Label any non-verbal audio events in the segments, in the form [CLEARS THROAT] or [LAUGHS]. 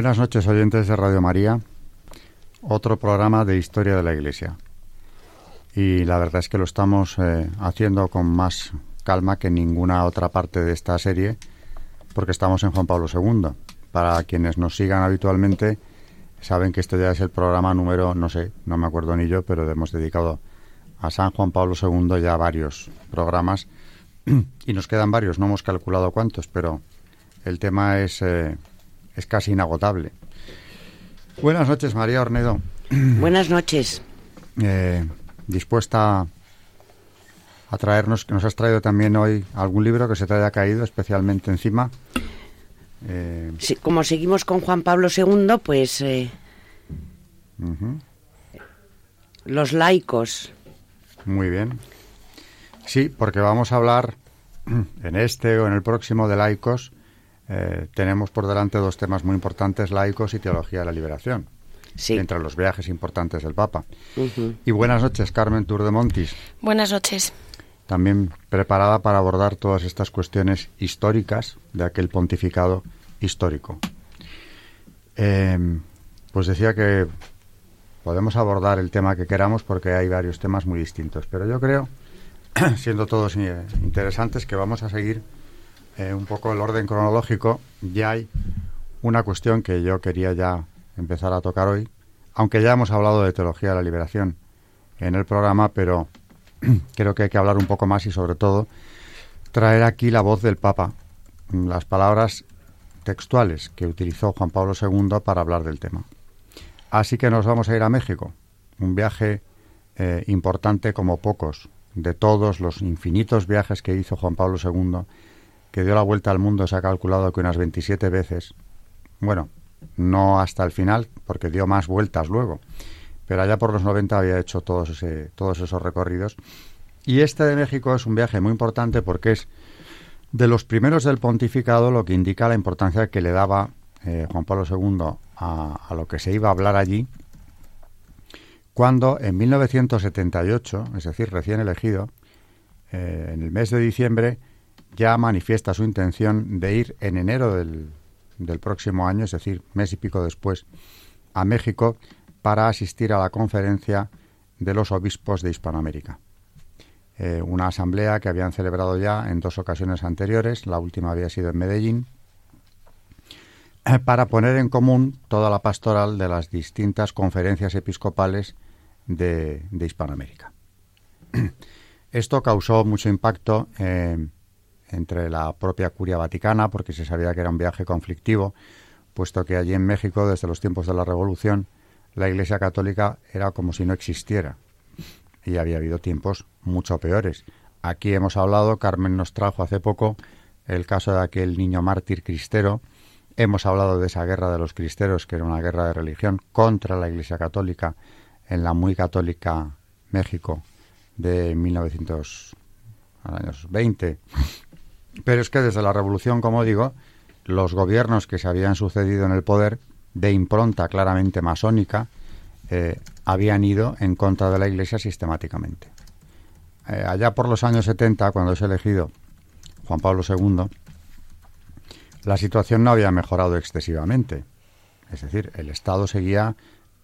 Buenas noches, oyentes de Radio María. Otro programa de historia de la Iglesia. Y la verdad es que lo estamos eh, haciendo con más calma que ninguna otra parte de esta serie, porque estamos en Juan Pablo II. Para quienes nos sigan habitualmente, saben que este ya es el programa número, no sé, no me acuerdo ni yo, pero hemos dedicado a San Juan Pablo II ya varios programas. [CLEARS THROAT] y nos quedan varios, no hemos calculado cuántos, pero el tema es eh, es casi inagotable. Buenas noches, María Ornedo. Buenas noches. [CLEARS THROAT] Eh, dispuesta a traernos, que nos has traído también hoy algún libro que se te haya caído especialmente encima. Eh, como seguimos con Juan Pablo II, pues eh, los laicos. Muy bien. Sí, porque vamos a hablar [CLEARS THROAT] en este o en el próximo de laicos eh, tenemos por delante dos temas muy importantes, laicos y teología de la liberación. Entre los viajes importantes del Papa. Y buenas noches, Carmen Tour de Montis. Buenas noches. También preparada para abordar todas estas cuestiones históricas de aquel pontificado histórico. Em, pues decía que podemos abordar el tema que queramos porque hay varios temas muy distintos, pero yo creo, [CLEARS THROAT] siendo todos eh, interesantes, que vamos a seguir eh, un poco el orden cronológico, ya hay una cuestión que yo quería ya empezar a tocar hoy, aunque ya hemos hablado de teología de la liberación en el programa, pero [CLEARS THROAT] creo que hay que hablar un poco más y sobre todo traer aquí la voz del Papa, las palabras textuales que utilizó Juan Pablo II para hablar del tema. Así que nos vamos a ir a México, un viaje eh, importante como pocos, de todos los infinitos viajes que hizo Juan Pablo II que dio la vuelta al mundo se ha calculado que unas 27 veces. Bueno, no hasta el final, porque dio más vueltas luego. Pero allá por los 90 había hecho todos, ese, todos esos recorridos. Y este de México es un viaje muy importante porque es de los primeros del pontificado, lo que indica la importancia que le daba eh, Juan Pablo II a, lo que se iba a hablar allí, cuando en 1978, es decir, recién elegido, eh, en el mes de diciembre, ya manifiesta su intención de ir en enero del, próximo año, es decir, mes y pico después, a México para asistir a la conferencia de los obispos de Hispanoamérica. Eh, una asamblea que habían celebrado ya en dos ocasiones anteriores, la última había sido en Medellín, eh, para poner en común toda la pastoral de las distintas conferencias episcopales de, Hispanoamérica. [CLEARS THROAT] Esto causó mucho impacto eh, entre la propia curia vaticana, porque se sabía que era un viaje conflictivo, puesto que allí en México, desde los tiempos de la Revolución, la Iglesia Católica era como si no existiera. Y había habido tiempos mucho peores. Aquí hemos hablado, Carmen nos trajo hace poco el caso de aquel niño mártir cristero. Hemos hablado de esa guerra de los cristeros, que era una guerra de religión contra la Iglesia Católica en la muy católica México de 1920 pero es que desde la Revolución, como digo, los gobiernos que se habían sucedido en el poder, de impronta claramente masónica, eh, habían ido en contra de la Iglesia sistemáticamente. Eh, allá por los años 70, cuando es elegido Juan Pablo II, la situación no había mejorado excesivamente. Es decir, el Estado seguía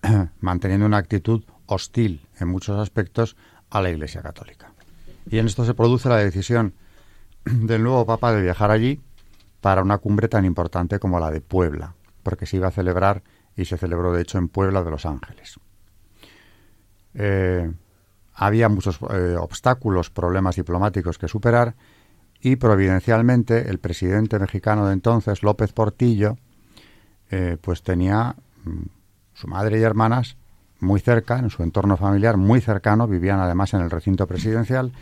[CLEARS THROAT] manteniendo una actitud hostil en muchos aspectos a la Iglesia Católica. Y en esto se produce la decisión [CLEARS THROAT] del nuevo Papa de viajar allí para una cumbre tan importante como la de Puebla, porque se iba a celebrar y se celebró de hecho en Puebla de Los Ángeles. Eh, había muchos eh, obstáculos, problemas diplomáticos que superar y providencialmente el presidente mexicano de entonces, López Portillo, eh, pues tenía mm, su madre y hermanas, muy cerca, en su entorno familiar, muy cercano, vivían además en el recinto presidencial,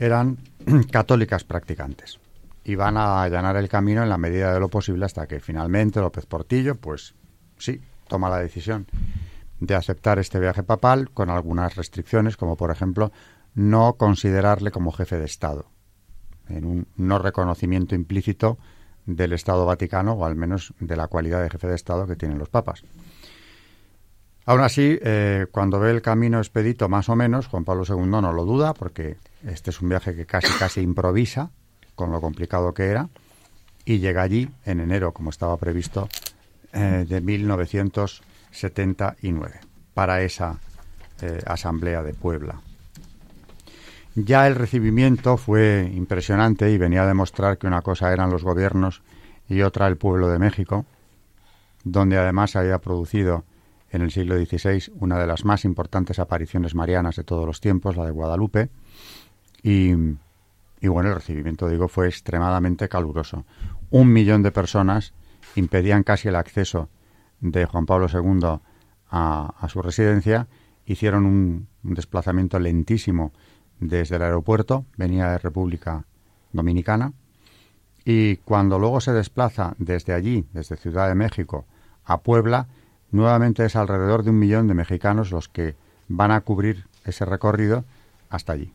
eran [CLEARS THROAT] católicas practicantes. Iban a allanar el camino en la medida de lo posible hasta que finalmente López Portillo, pues sí, toma la decisión de aceptar este viaje papal con algunas restricciones, como por ejemplo no considerarle como jefe de Estado, en un no reconocimiento implícito del Estado Vaticano, o al menos de la cualidad de jefe de Estado que tienen los papas. Aún así, eh, cuando ve el camino expedito más o menos, Juan Pablo II no lo duda, porque este es un viaje que casi casi improvisa, con lo complicado que era, y llega allí en enero, como estaba previsto, eh, de 1979, para esa eh, asamblea de Puebla. Ya el recibimiento fue impresionante y venía a demostrar que una cosa eran los gobiernos y otra el pueblo de México, donde además había producido en el siglo XVI una de las más importantes apariciones marianas de todos los tiempos, la de Guadalupe, y, bueno, el recibimiento, digo, fue extremadamente caluroso. Un millón de personas impedían casi el acceso de Juan Pablo II a, su residencia, hicieron un desplazamiento lentísimo desde el aeropuerto, venía de República Dominicana, y cuando luego se desplaza desde allí, desde Ciudad de México, a Puebla, nuevamente es alrededor de un millón de mexicanos los que van a cubrir ese recorrido hasta allí.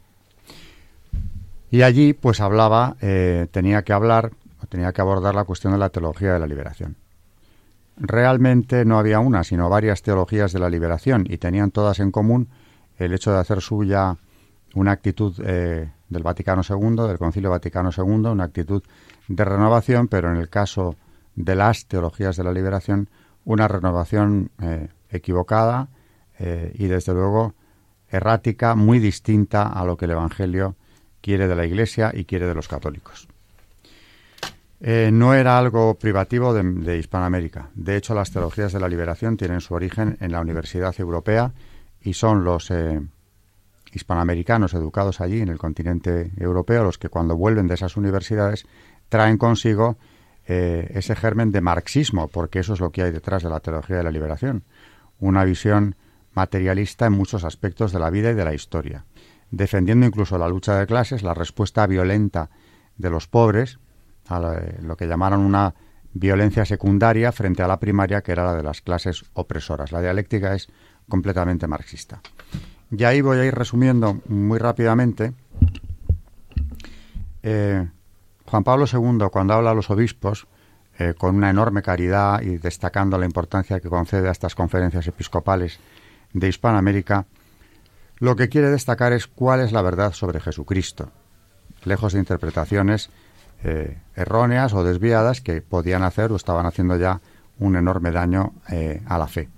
Y allí, pues hablaba, eh, tenía que hablar, tenía que abordar la cuestión de la teología de la liberación. Realmente no había una, sino varias teologías de la liberación, y tenían todas en común el hecho de hacer suya una actitud eh, del Vaticano II, del Concilio Vaticano II, una actitud de renovación, pero en el caso de las teologías de la liberación, una renovación eh, equivocada eh, y desde luego errática, muy distinta a lo que el Evangelio quiere de la Iglesia y quiere de los católicos. no era algo privativo de, Hispanoamérica. De hecho, las teologías de la liberación tienen su origen en la Universidad Europea y son los hispanoamericanos educados allí en el continente europeo, los que cuando vuelven de esas universidades traen consigo eh, ese germen de marxismo, porque eso es lo que hay detrás de la teología de la liberación, una visión materialista en muchos aspectos de la vida y de la historia, defendiendo incluso la lucha de clases, la respuesta violenta de los pobres, a lo que llamaron una violencia secundaria frente a la primaria, que era la de las clases opresoras. La dialéctica es completamente marxista. Y ahí voy a ir resumiendo muy rápidamente. Eh, Juan Pablo II, cuando habla a los obispos, eh, con una enorme caridad y destacando la importancia que concede a estas conferencias episcopales de Hispanoamérica, lo que quiere destacar es cuál es la verdad sobre Jesucristo, lejos de interpretaciones eh, erróneas o desviadas que podían hacer o estaban haciendo ya un enorme daño a la fe.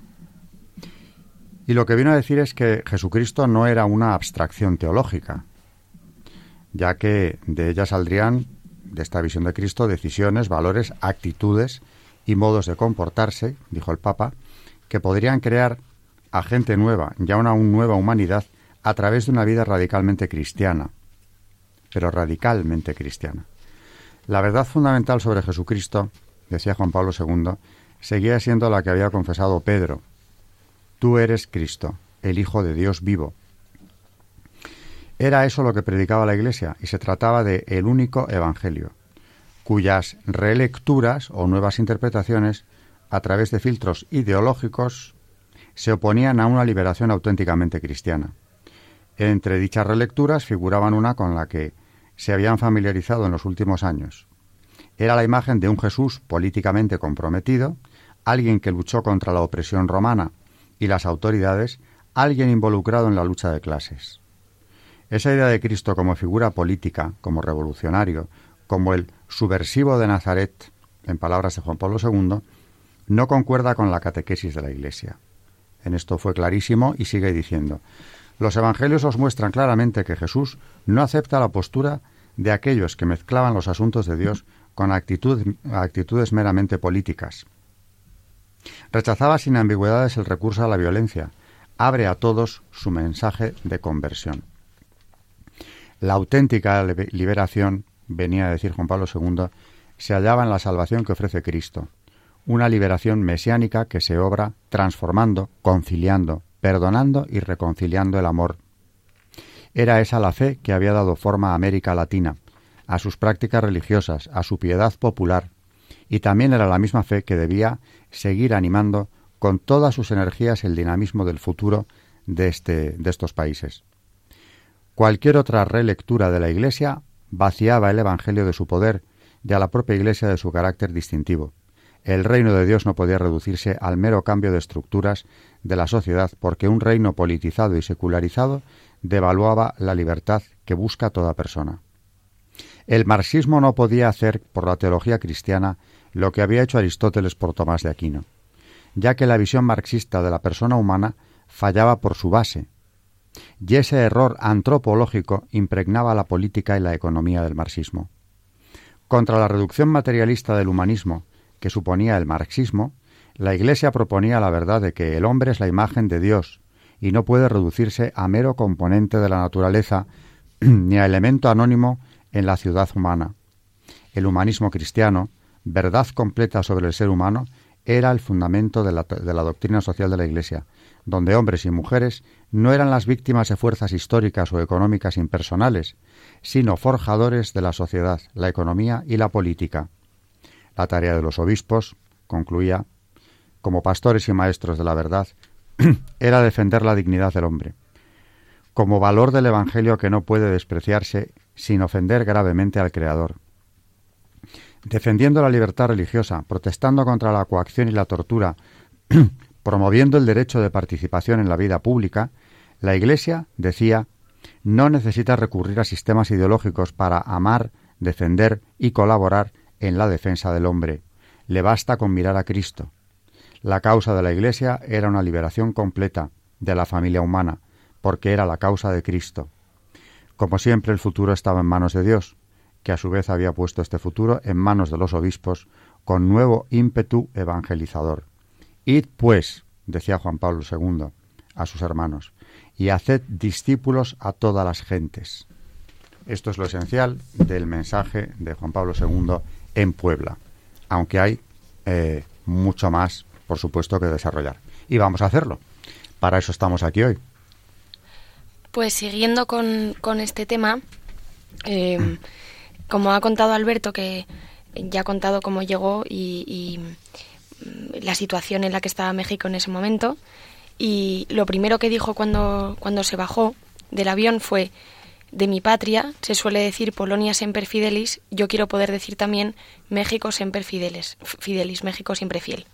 Y lo que vino a decir es que Jesucristo no era una abstracción teológica, ya que de ella saldrían, de esta visión de Cristo, decisiones, valores, actitudes y modos de comportarse, dijo el Papa, que podrían crear a gente nueva, ya una nueva humanidad, a través de una vida radicalmente cristiana, pero radicalmente cristiana. La verdad fundamental sobre Jesucristo, decía Juan Pablo II, seguía siendo la que había confesado Pedro Tú eres Cristo, el Hijo de Dios vivo. Era eso lo que predicaba la Iglesia y se trataba de el único Evangelio, cuyas relecturas o nuevas interpretaciones, a través de filtros ideológicos, se oponían a una liberación auténticamente cristiana. Entre dichas relecturas figuraban una con la que se habían familiarizado en los últimos años. Era la imagen de un Jesús políticamente comprometido, alguien que luchó contra la opresión romana y las autoridades alguien involucrado en la lucha de clases. Esa idea de Cristo como figura política, como revolucionario, como el subversivo de Nazaret, en palabras de Juan Pablo II, no concuerda con la catequesis de la Iglesia. En esto fue clarísimo y sigue diciendo, los evangelios os muestran claramente que Jesús no acepta la postura de aquellos que mezclaban los asuntos de Dios con actitudes meramente políticas, Rechazaba sin ambigüedades el recurso a la violencia. Abre a todos su mensaje de conversión. La auténtica liberación, venía a decir Juan Pablo II, se hallaba en la salvación que ofrece Cristo, una liberación mesiánica que se obra transformando, conciliando, perdonando y reconciliando el amor. Era esa la fe que había dado forma a América Latina, a sus prácticas religiosas, a su piedad popular, y también era la misma fe que debía seguir animando con todas sus energías el dinamismo del futuro de, este, de estos países. Cualquier otra relectura de la Iglesia vaciaba el Evangelio de su poder y a la propia Iglesia de su carácter distintivo. El reino de Dios no podía reducirse al mero cambio de estructuras de la sociedad porque un reino politizado y secularizado devaluaba la libertad que busca toda persona. El marxismo no podía hacer por la teología cristiana lo que había hecho Aristóteles por Tomás de Aquino, ya que la visión marxista de la persona humana fallaba por su base, y ese error antropológico impregnaba la política y la economía del marxismo. Contra la reducción materialista del humanismo que suponía el marxismo, la Iglesia proponía la verdad de que el hombre es la imagen de Dios y no puede reducirse a mero componente de la naturaleza [CLEARS THROAT] ni a elemento anónimo en la ciudad humana. El humanismo cristiano verdad completa sobre el ser humano, era el fundamento de la, doctrina social de la Iglesia, donde hombres y mujeres no eran las víctimas de fuerzas históricas o económicas impersonales, sino forjadores de la sociedad, la economía y la política. La tarea de los obispos, concluía, como pastores y maestros de la verdad, [CLEARS THROAT] era defender la dignidad del hombre, como valor del Evangelio que no puede despreciarse sin ofender gravemente al Creador defendiendo la libertad religiosa, protestando contra la coacción y la tortura, [CLEARS THROAT] promoviendo el derecho de participación en la vida pública, la Iglesia, decía, no necesita recurrir a sistemas ideológicos para amar, defender y colaborar en la defensa del hombre. Le basta con mirar a Cristo. La causa de la Iglesia era una liberación completa de la familia humana, porque era la causa de Cristo. Como siempre, el futuro estaba en manos de Dios que a su vez había puesto este futuro en manos de los obispos con nuevo ímpetu evangelizador. Id, pues, decía Juan Pablo II a sus hermanos, y haced discípulos a todas las gentes. Esto es lo esencial del mensaje de Juan Pablo II en Puebla, aunque hay eh, mucho más, por supuesto, que desarrollar. Y vamos a hacerlo. Para eso estamos aquí hoy. Pues siguiendo con, con este tema, eh, [CLEARS THROAT] como ha contado Alberto, que ya ha contado cómo llegó y, mm, la situación en la que estaba México en ese momento, y lo primero que dijo cuando, cuando se bajó del avión fue, de mi patria se suele decir Polonia semper fidelis, yo quiero poder decir también México semper fidelis, fidelis México siempre fiel.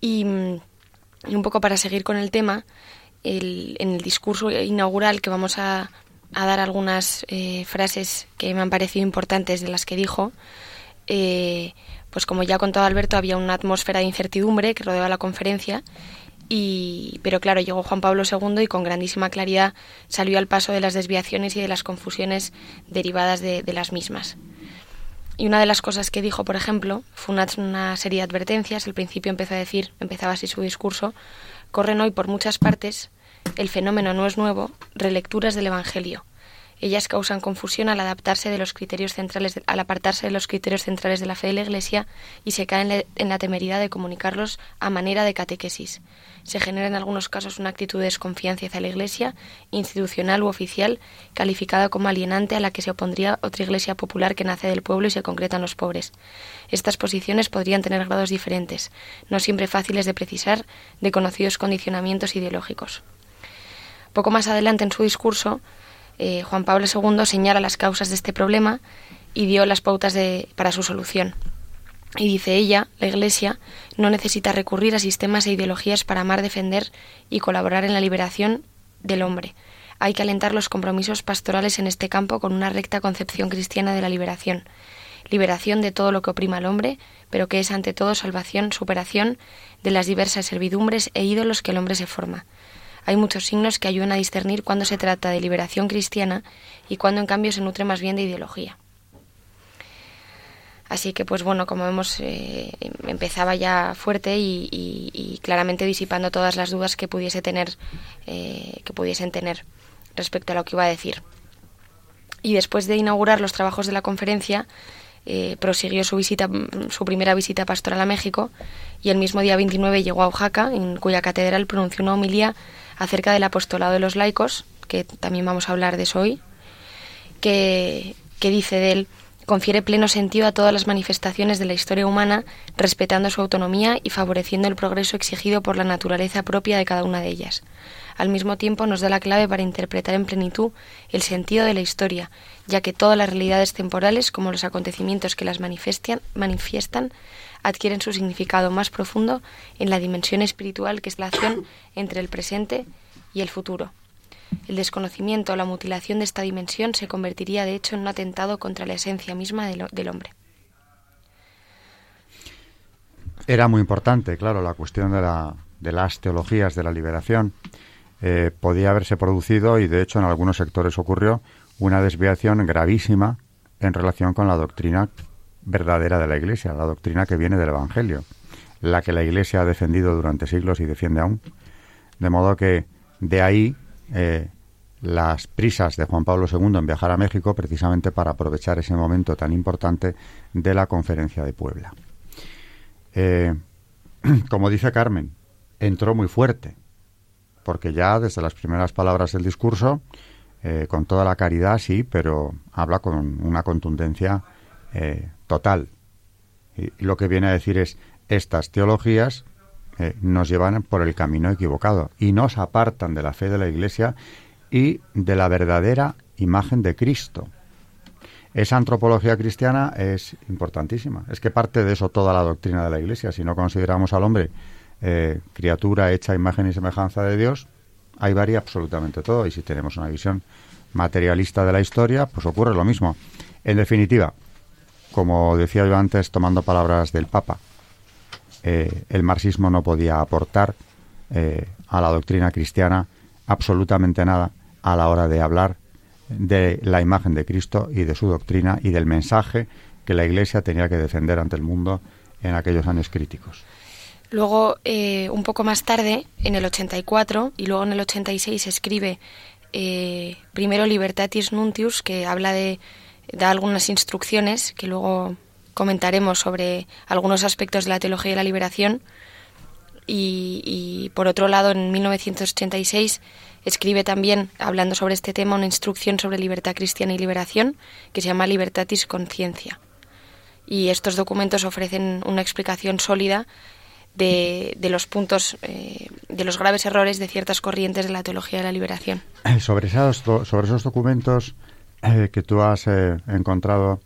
Y, mm, un poco para seguir con el tema, en el discurso inaugural que vamos a, a dar algunas eh, frases que me han parecido importantes de las que dijo. Eh, pues como ya ha contado Alberto, había una atmósfera de incertidumbre que rodeaba la conferencia, y, pero claro, llegó Juan Pablo II y con grandísima claridad salió al paso de las desviaciones y de las confusiones derivadas de, las mismas. Y una de las cosas que dijo, por ejemplo, fue una, una, serie de advertencias. Al principio empezó a decir, empezaba así su discurso, corren hoy por muchas partes el fenómeno no es nuevo, relecturas del Evangelio. Ellas causan confusión al adaptarse de los criterios centrales, al apartarse de los criterios centrales de la fe de la Iglesia y se caen en la temeridad de comunicarlos a manera de catequesis. Se genera en algunos casos una actitud de desconfianza hacia la Iglesia, institucional u oficial, calificada como alienante a la que se opondría otra Iglesia popular que nace del pueblo y se concreta en los pobres. Estas posiciones podrían tener grados diferentes, no siempre fáciles de precisar, de conocidos condicionamientos ideológicos. Poco más adelante en su discurso, eh, Juan Pablo II señala las causas de este problema y dio las pautas de, para su solución. Y dice ella, la Iglesia, no necesita recurrir a sistemas e ideologías para amar, defender y colaborar en la liberación del hombre. Hay que alentar los compromisos pastorales en este campo con una recta concepción cristiana de la liberación. Liberación de todo lo que oprima al hombre, pero que es ante todo salvación, superación de las diversas servidumbres e ídolos que el hombre se forma hay muchos signos que ayudan a discernir cuándo se trata de liberación cristiana y cuándo en cambio se nutre más bien de ideología. Así que, pues bueno, como vemos, eh, empezaba ya fuerte y, claramente disipando todas las dudas que pudiese tener, eh, que pudiesen tener respecto a lo que iba a decir. Y después de inaugurar los trabajos de la conferencia, eh, prosiguió su visita, su primera visita pastoral a México y el mismo día 29 llegó a Oaxaca, en cuya catedral pronunció una homilía acerca del apostolado de los laicos, que también vamos a hablar de eso hoy, que, que dice de él confiere pleno sentido a todas las manifestaciones de la historia humana, respetando su autonomía y favoreciendo el progreso exigido por la naturaleza propia de cada una de ellas. Al mismo tiempo nos da la clave para interpretar en plenitud el sentido de la historia, ya que todas las realidades temporales, como los acontecimientos que las manifiestan, manifiestan adquieren su significado más profundo en la dimensión espiritual que es la acción [COUGHS] entre el presente y el futuro. El desconocimiento o la mutilación de esta dimensión se convertiría de hecho en un atentado contra la esencia misma del, hombre. Era muy importante, claro, la cuestión de, la, de las teologías de la liberación. Eh, podía haberse producido, y de hecho en algunos sectores ocurrió, una desviación gravísima en relación con la doctrina verdadera de la Iglesia, la doctrina que viene del Evangelio, la que la Iglesia ha defendido durante siglos y defiende aún. De modo que de ahí eh, las prisas de Juan Pablo II en viajar a México precisamente para aprovechar ese momento tan importante de la conferencia de Puebla. Eh, [CLEARS THROAT] como dice Carmen, entró muy fuerte, porque ya desde las primeras palabras del discurso, eh, con toda la caridad, sí, pero habla con una contundencia total. Y, lo que viene a decir es, estas teologías eh, nos llevan por el camino equivocado y nos apartan de la fe de la Iglesia y de la verdadera imagen de Cristo. Esa antropología cristiana es importantísima. Es que parte de eso toda la doctrina de la Iglesia. Si no consideramos al hombre eh, criatura hecha imagen y semejanza de Dios, ahí varía absolutamente todo. Y si tenemos una visión materialista de la historia, pues ocurre lo mismo. En definitiva, como decía yo antes, tomando palabras del Papa, eh, el marxismo no podía aportar eh, a la doctrina cristiana absolutamente nada a la hora de hablar de la imagen de Cristo y de su doctrina y del mensaje que la Iglesia tenía que defender ante el mundo en aquellos años críticos. Luego, eh, un poco más tarde, en el 84 y luego en el 86, escribe primero Libertatis Nuntius, que habla de, da algunas instrucciones que luego comentaremos sobre algunos aspectos de la teología de la liberación. Y, por otro lado, en 1986 escribe también, hablando sobre este tema, una instrucción sobre libertad cristiana y liberación que se llama Libertatis Conciencia. Y estos documentos ofrecen una explicación sólida de, los puntos, eh, de los graves errores de ciertas corrientes de la teología de la liberación. Sobre esos, sobre esos documentos eh, que tú has eh, encontrado,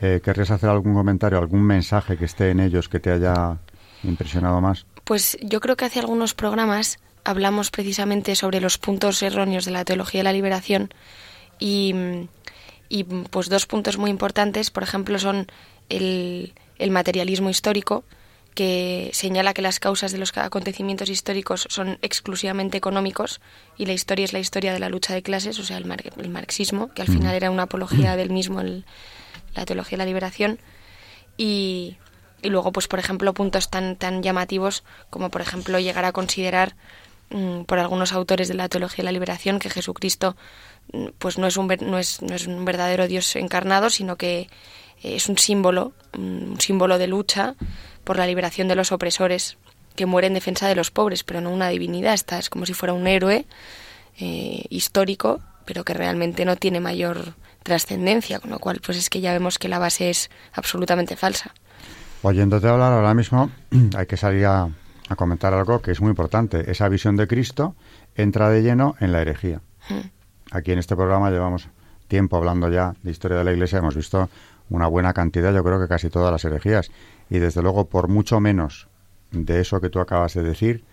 eh, ¿Querrías hacer algún comentario, algún mensaje que esté en ellos que te haya impresionado más? Pues yo creo que hace algunos programas hablamos precisamente sobre los puntos erróneos de la teología de la liberación y, y pues dos puntos muy importantes, por ejemplo, son el, el materialismo histórico, que señala que las causas de los acontecimientos históricos son exclusivamente económicos y la historia es la historia de la lucha de clases, o sea, el, el marxismo, que al final era una apología del mismo, el, la teología de la liberación, y, y, luego, pues, por ejemplo, puntos tan, tan llamativos como, por ejemplo, llegar a considerar mm, por algunos autores de la teología de la liberación que Jesucristo mm, pues no es un, no es, no es un verdadero Dios encarnado, sino que es un símbolo, mm, un símbolo de lucha por la liberación de los opresores que muere en defensa de los pobres, pero no una divinidad, esta es como si fuera un héroe eh, histórico, pero que realmente no tiene mayor trascendencia, con lo cual pues es que ya vemos que la base es absolutamente falsa. Oyéndote hablar ahora mismo, [CLEARS THROAT] hay que salir a, comentar algo que es muy importante. Esa visión de Cristo entra de lleno en la herejía. Hmm. Aquí en este programa llevamos tiempo hablando ya de historia de la Iglesia, hemos visto una buena cantidad, yo creo que casi todas las herejías. Y desde luego, por mucho menos de eso que tú acabas de decir,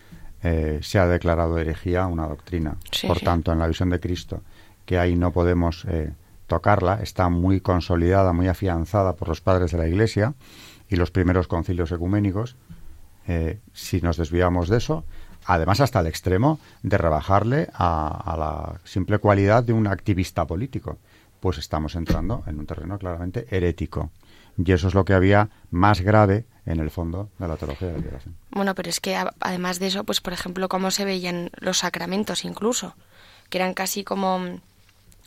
eh, se ha declarado herejía una doctrina. por tanto, en la visión de Cristo, que ahí no podemos eh, tocarla, está muy consolidada, muy afianzada por los padres de la Iglesia y los primeros concilios ecuménicos. Eh, si nos desviamos de eso, además hasta el extremo de rebajarle a, la simple cualidad de un activista político, pues estamos entrando en un terreno claramente herético. Y eso es lo que había más grave en el fondo de la teología de la liberación. Bueno, pero es que además de eso, pues por ejemplo, cómo se veían los sacramentos incluso, que eran casi como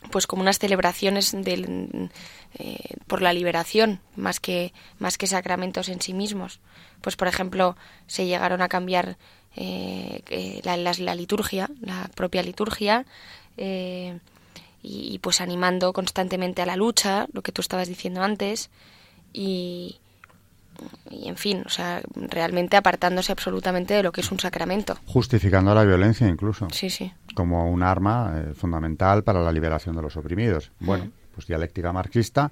pues como unas celebraciones del, eh, por la liberación más que más que sacramentos en sí mismos pues por ejemplo se llegaron a cambiar eh, la, la, liturgia la propia liturgia eh, y, pues animando constantemente a la lucha lo que tú estabas diciendo antes y, y en fin, o sea, realmente apartándose absolutamente de lo que es un sacramento. Justificando la violencia incluso. Sí, sí. Como un arma eh, fundamental para la liberación de los oprimidos. Bueno, pues dialéctica marxista,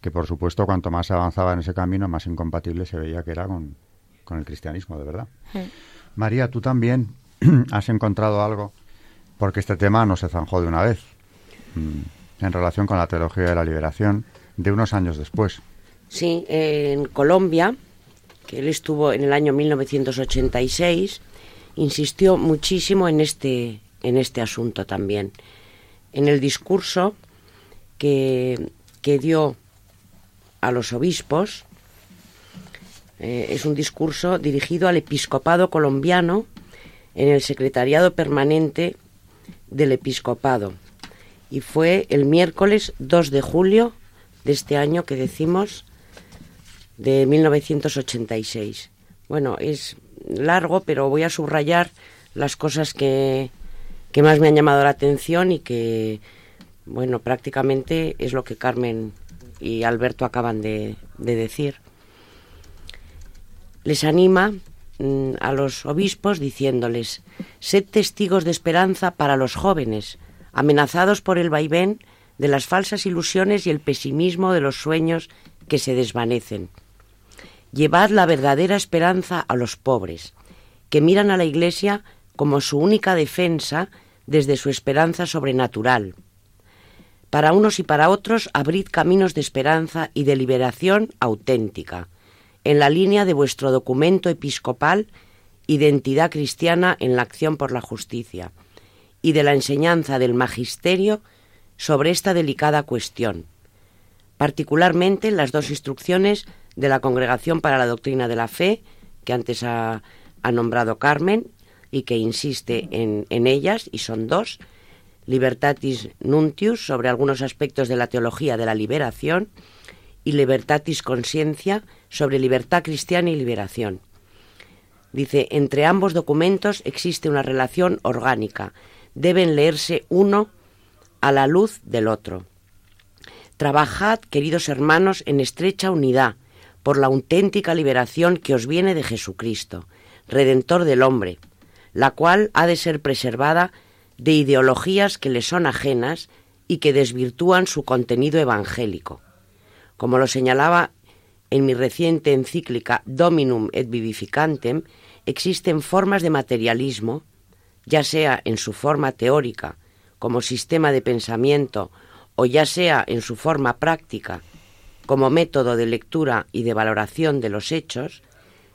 que por supuesto cuanto más se avanzaba en ese camino, más incompatible se veía que era con, el cristianismo, de verdad. María, tú también [CLEARS THROAT] has encontrado algo, porque este tema no se zanjó de una vez, mm, en relación con la teología de la liberación, de unos años después. Sí, en Colombia, que él estuvo en el año 1986, insistió muchísimo en este, en este asunto también. En el discurso que, que dio a los obispos, eh, es un discurso dirigido al episcopado colombiano en el secretariado permanente del episcopado. Y fue el miércoles 2 de julio de este año que decimos de 1986. Bueno, es largo, pero voy a subrayar las cosas que, que más me han llamado la atención y que, bueno, prácticamente es lo que Carmen y Alberto acaban de, de decir. Les anima mm, a los obispos diciéndoles, sed testigos de esperanza para los jóvenes, amenazados por el vaivén de las falsas ilusiones y el pesimismo de los sueños que se desvanecen. Llevad la verdadera esperanza a los pobres, que miran a la Iglesia como su única defensa desde su esperanza sobrenatural. Para unos y para otros abrid caminos de esperanza y de liberación auténtica, en la línea de vuestro documento episcopal Identidad cristiana en la acción por la justicia y de la enseñanza del magisterio sobre esta delicada cuestión, particularmente las dos instrucciones de la Congregación para la Doctrina de la Fe, que antes ha, nombrado Carmen y que insiste en, ellas, y son dos, Libertatis Nuntius sobre algunos aspectos de la teología de la liberación y Libertatis Consciencia sobre libertad cristiana y liberación. Dice, entre ambos documentos existe una relación orgánica, deben leerse uno a la luz del otro. Trabajad, queridos hermanos, en estrecha unidad, por la auténtica liberación que os viene de Jesucristo, Redentor del hombre, la cual ha de ser preservada de ideologías que le son ajenas y que desvirtúan su contenido evangélico. Como lo señalaba en mi reciente encíclica Dominum et Vivificantem, existen formas de materialismo, ya sea en su forma teórica, como sistema de pensamiento, o ya sea en su forma práctica, como método de lectura y de valoración de los hechos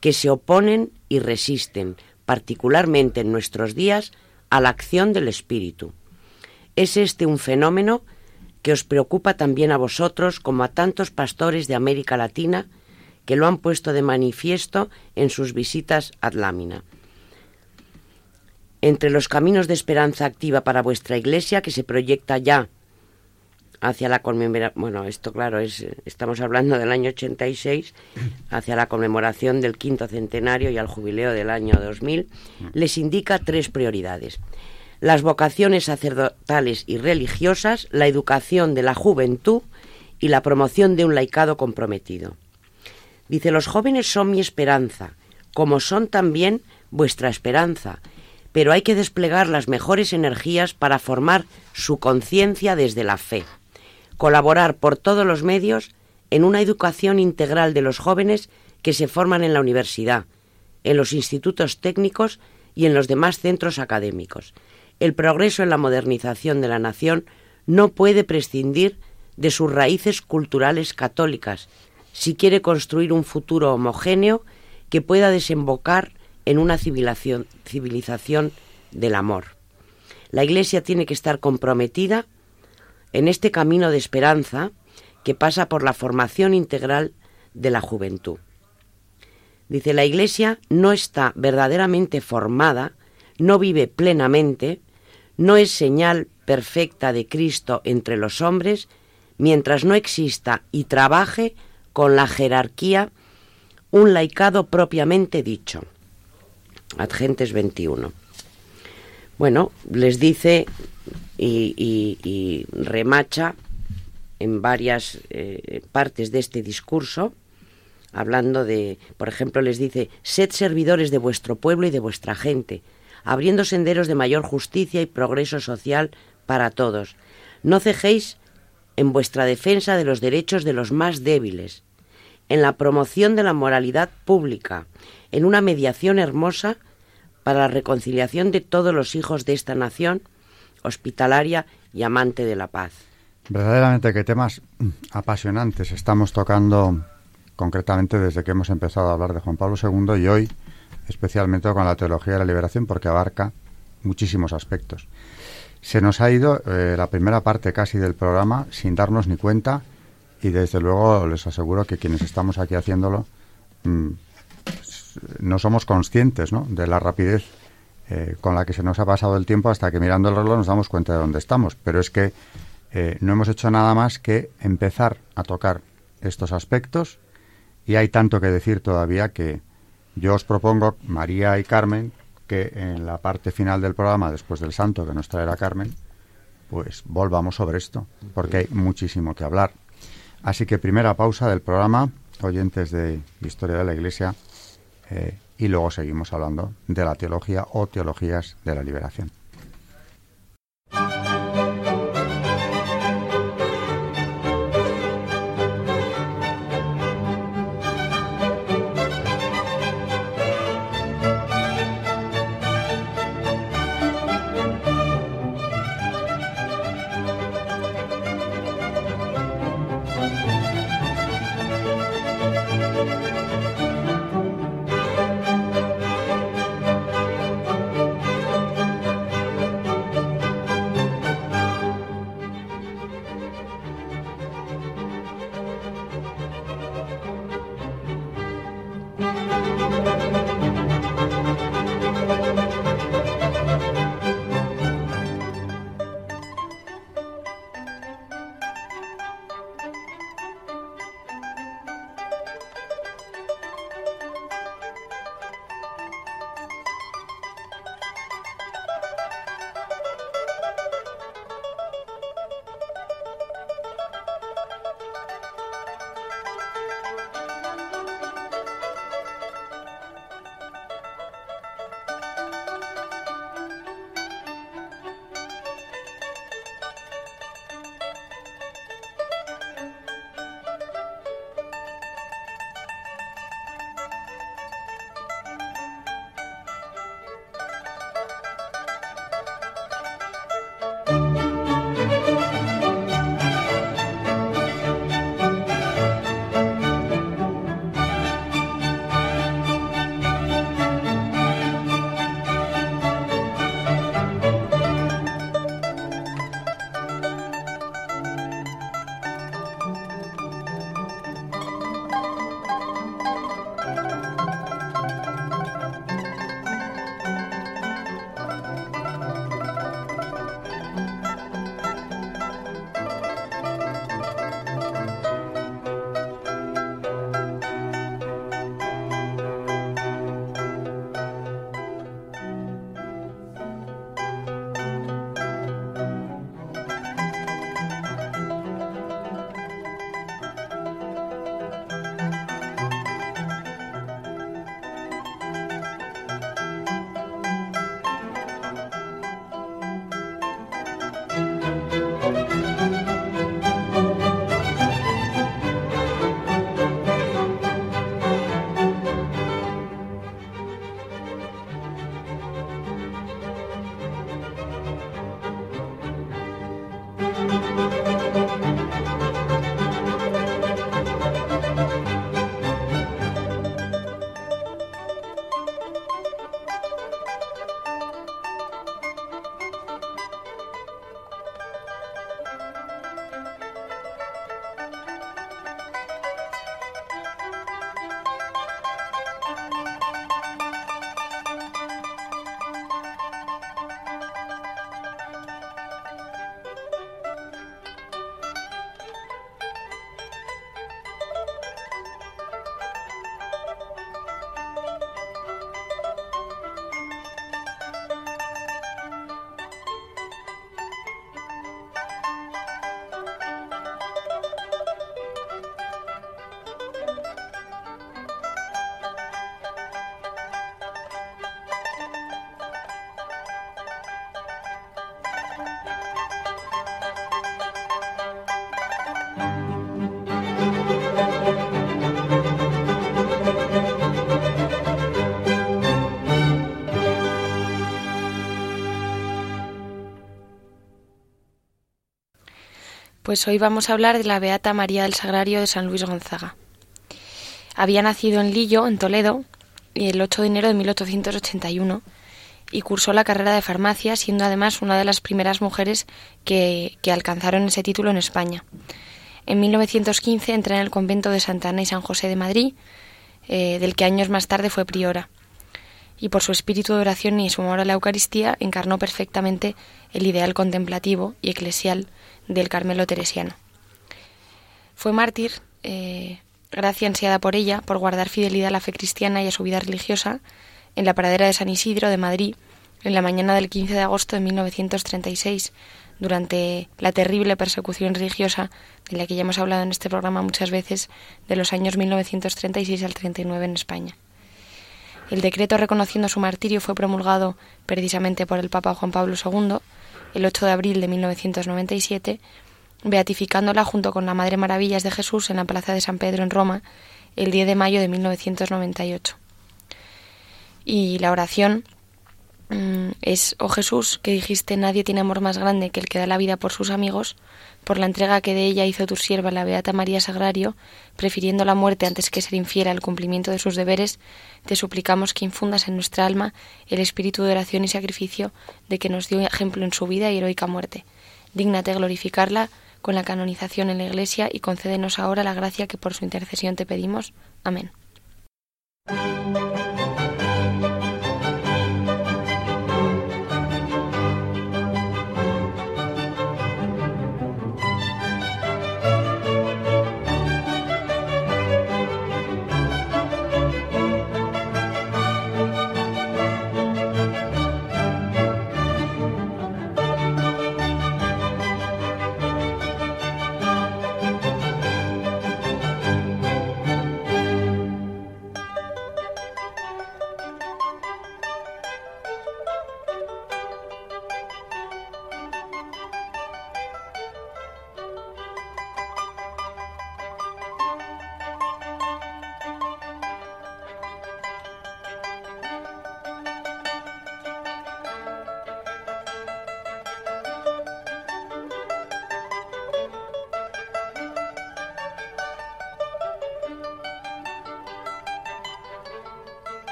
que se oponen y resisten, particularmente en nuestros días, a la acción del espíritu. Es este un fenómeno que os preocupa también a vosotros como a tantos pastores de América Latina que lo han puesto de manifiesto en sus visitas ad lámina. Entre los caminos de esperanza activa para vuestra Iglesia que se proyecta ya hacia la conmemoración, bueno, esto claro, es, estamos hablando del año 86, [CLEARS THROAT] hacia la conmemoración del quinto centenario y al jubileo del año 2000, les indica tres prioridades. Las vocaciones sacerdotales y religiosas, la educación de la juventud y la promoción de un laicado comprometido. Dice, los jóvenes son mi esperanza, como son también vuestra esperanza, pero hay que desplegar las mejores energías para formar su conciencia desde la fe colaborar por todos los medios en una educación integral de los jóvenes que se forman en la universidad, en los institutos técnicos y en los demás centros académicos. El progreso en la modernización de la nación no puede prescindir de sus raíces culturales católicas si quiere construir un futuro homogéneo que pueda desembocar en una civilización, civilización del amor. La Iglesia tiene que estar comprometida en este camino de esperanza que pasa por la formación integral de la juventud. Dice, la Iglesia no está verdaderamente formada, no vive plenamente, no es señal perfecta de Cristo entre los hombres, mientras no exista y trabaje con la jerarquía un laicado propiamente dicho. Adgentes 21. Bueno, les dice y, remacha en varias eh, partes de este discurso, hablando de, por ejemplo, les dice, sed servidores de vuestro pueblo y de vuestra gente, abriendo senderos de mayor justicia y progreso social para todos. No cejéis en vuestra defensa de los derechos de los más débiles, en la promoción de la moralidad pública, en una mediación hermosa para la reconciliación de todos los hijos de esta nación, hospitalaria y amante de la paz. Verdaderamente que temas apasionantes estamos tocando concretamente desde que hemos empezado a hablar de Juan Pablo II y hoy especialmente con la teología de la liberación porque abarca muchísimos aspectos. Se nos ha ido eh, la primera parte casi del programa sin darnos ni cuenta y desde luego les aseguro que quienes estamos aquí haciéndolo mm, no somos conscientes ¿no? de la rapidez eh, con la que se nos ha pasado el tiempo hasta que mirando el reloj nos damos cuenta de dónde estamos. Pero es que eh, no hemos hecho nada más que empezar a tocar estos aspectos y hay tanto que decir todavía que yo os propongo, María y Carmen, que en la parte final del programa, después del santo que nos traerá Carmen, pues volvamos sobre esto, porque hay muchísimo que hablar. Así que primera pausa del programa, oyentes de Historia de la Iglesia, eh, y luego seguimos hablando de la teología o teologías de la liberación. Pues hoy vamos a hablar de la Beata María del Sagrario de San Luis Gonzaga. Había nacido en Lillo, en Toledo, el 8 de enero de 1881 y cursó la carrera de farmacia, siendo además una de las primeras mujeres que, alcanzaron ese título en España. En 1915 entra en el convento de Santa Ana y San José de Madrid, eh, del que años más tarde fue priora. Y por su espíritu de oración y su amor a la Eucaristía encarnó perfectamente el ideal contemplativo y eclesial del Carmelo teresiano. Fue mártir, eh, gracia ansiada por ella, por guardar fidelidad a la fe cristiana y a su vida religiosa, en la pradera de San Isidro de Madrid, en la mañana del 15 de agosto de 1936, durante la terrible persecución religiosa de la que ya hemos hablado en este programa muchas veces, de los años 1936 al 39 en España. El decreto reconociendo su martirio fue promulgado precisamente por el Papa Juan Pablo II el 8 de abril de 1997, beatificándola junto con la Madre Maravillas de Jesús en la Plaza de San Pedro en Roma el 10 de mayo de 1998. Y la oración mm, es, oh Jesús, que dijiste nadie tiene amor más grande que el que da la vida por sus amigos, por la entrega que de ella hizo tu sierva la Beata María Sagrario, prefiriendo la muerte antes que ser infiel al cumplimiento de sus deberes, te suplicamos que infundas en nuestra alma el espíritu de oración y sacrificio de que nos dio ejemplo en su vida y heroica muerte. Dígnate glorificarla con la canonización en la Iglesia y concédenos ahora la gracia que por su intercesión te pedimos. Amén.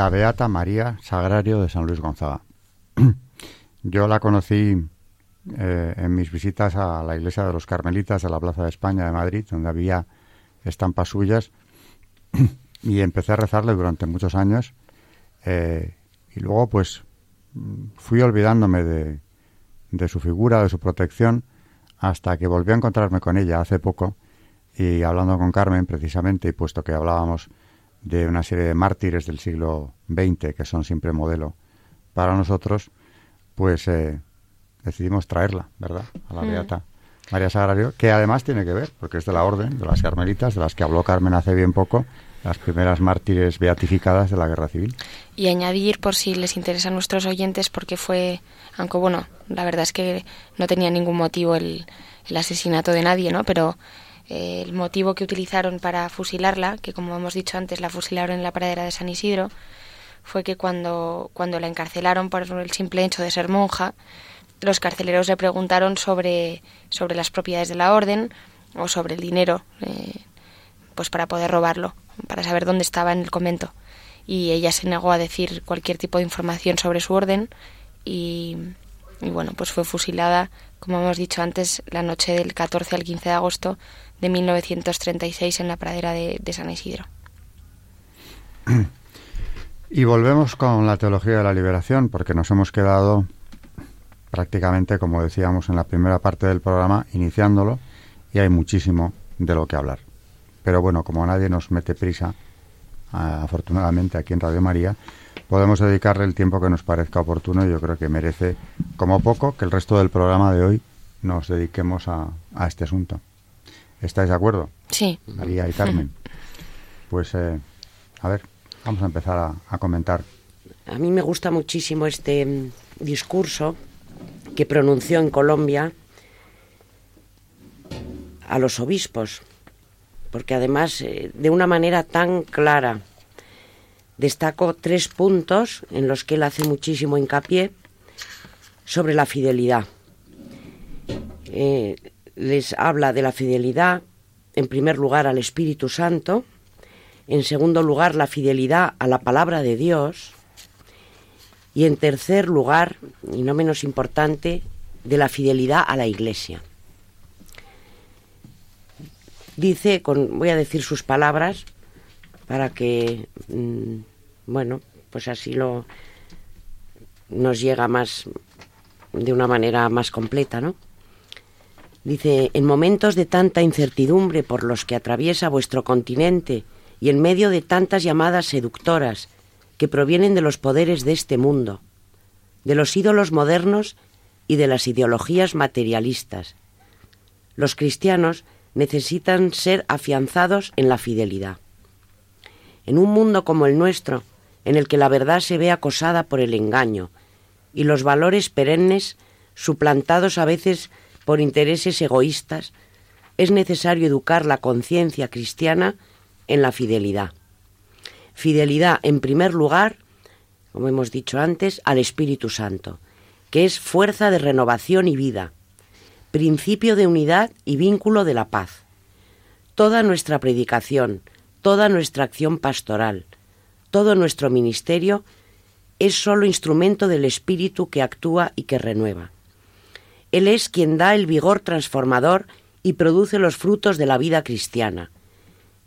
La Beata María Sagrario de San Luis Gonzaga. [CLEARS THROAT] Yo la conocí eh, en mis visitas a la iglesia de los Carmelitas de la Plaza de España de Madrid, donde había estampas suyas, [CLEARS THROAT] y empecé a rezarle durante muchos años. Eh, y luego, pues, fui olvidándome de, de su figura, de su protección, hasta que volví a encontrarme con ella hace poco y hablando con Carmen precisamente, y puesto que hablábamos de una serie de mártires del siglo XX que son siempre modelo para nosotros, pues eh, decidimos traerla, ¿verdad? A la mm. Beata María Sagrario, que además tiene que ver, porque es de la orden de las carmelitas, de las que habló Carmen hace bien poco, las primeras mártires beatificadas de la guerra civil. Y añadir, por si les interesa a nuestros oyentes, porque fue, aunque bueno, la verdad es que no tenía ningún motivo el, el asesinato de nadie, ¿no? Pero el motivo que utilizaron para fusilarla, que como hemos dicho antes, la fusilaron en la pradera de San Isidro, fue que cuando, cuando la encarcelaron por el simple hecho de ser monja, los carceleros le preguntaron sobre, sobre las propiedades de la orden o sobre el dinero, eh, pues para poder robarlo, para saber dónde estaba en el convento. Y ella se negó a decir cualquier tipo de información sobre su orden y, y bueno, pues fue fusilada, como hemos dicho antes, la noche del 14 al 15 de agosto de 1936 en la pradera de, San Isidro. [CLEARS THROAT] Y volvemos con la teología de la liberación, porque nos hemos quedado prácticamente, como decíamos en la primera parte del programa, iniciándolo, y hay muchísimo de lo que hablar. Pero bueno, como nadie nos mete prisa, afortunadamente aquí en Radio María, podemos dedicarle el tiempo que nos parezca oportuno y yo creo que merece, como poco, que el resto del programa de hoy nos dediquemos a este asunto. ¿Estáis de acuerdo? Sí. María y Carmen. Pues, eh, a ver, vamos a empezar a, comentar. A mí me gusta muchísimo este mm, discurso que pronunció en Colombia a los obispos, porque además eh, de una manera tan clara destaco tres puntos en los que él hace muchísimo hincapié sobre la fidelidad. Eh, les habla de la fidelidad, en primer lugar, al Espíritu Santo, en segundo lugar, la fidelidad a la palabra de Dios, y en tercer lugar, y no menos importante, de la fidelidad a la Iglesia. Dice, voy a decir sus palabras, para que, mm, bueno, pues así lo nos llega más de una manera más completa, ¿no? Dice, en momentos de tanta incertidumbre por los que atraviesa vuestro continente y en medio de tantas llamadas seductoras que provienen de los poderes de este mundo, de los ídolos modernos y de las ideologías materialistas, los cristianos necesitan ser afianzados en la fidelidad. En un mundo como el nuestro, en el que la verdad se ve acosada por el engaño y los valores perennes suplantados a veces por intereses egoístas, es necesario educar la conciencia cristiana en la fidelidad. Fidelidad, en primer lugar, como hemos dicho antes, al Espíritu Santo, que es fuerza de renovación y vida, principio de unidad y vínculo de la paz. Toda nuestra predicación, toda nuestra acción pastoral, todo nuestro ministerio es sólo instrumento del Espíritu que actúa y que renueva. Él es quien da el vigor transformador y produce los frutos de la vida cristiana.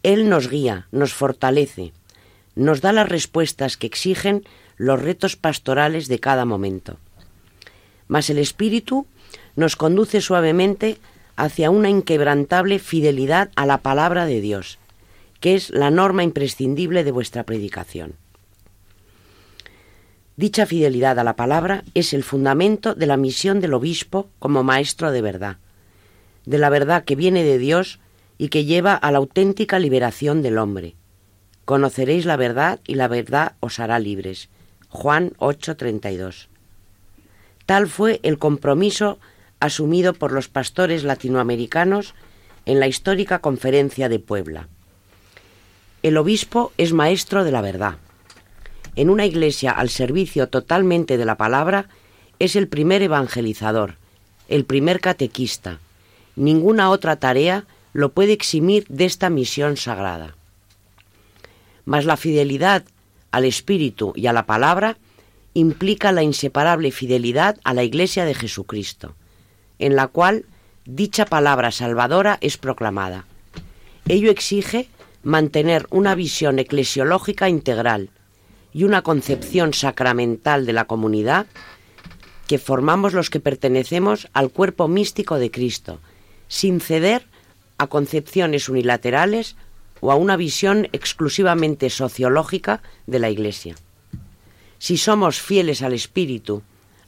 Él nos guía, nos fortalece, nos da las respuestas que exigen los retos pastorales de cada momento. Mas el Espíritu nos conduce suavemente hacia una inquebrantable fidelidad a la palabra de Dios, que es la norma imprescindible de vuestra predicación. Dicha fidelidad a la palabra es el fundamento de la misión del obispo como maestro de verdad, de la verdad que viene de Dios y que lleva a la auténtica liberación del hombre. Conoceréis la verdad y la verdad os hará libres. Juan 8:32. Tal fue el compromiso asumido por los pastores latinoamericanos en la histórica conferencia de Puebla. El obispo es maestro de la verdad en una iglesia al servicio totalmente de la palabra, es el primer evangelizador, el primer catequista. Ninguna otra tarea lo puede eximir de esta misión sagrada. Mas la fidelidad al Espíritu y a la palabra implica la inseparable fidelidad a la Iglesia de Jesucristo, en la cual dicha palabra salvadora es proclamada. Ello exige mantener una visión eclesiológica integral y una concepción sacramental de la comunidad que formamos los que pertenecemos al cuerpo místico de Cristo, sin ceder a concepciones unilaterales o a una visión exclusivamente sociológica de la Iglesia. Si somos fieles al Espíritu,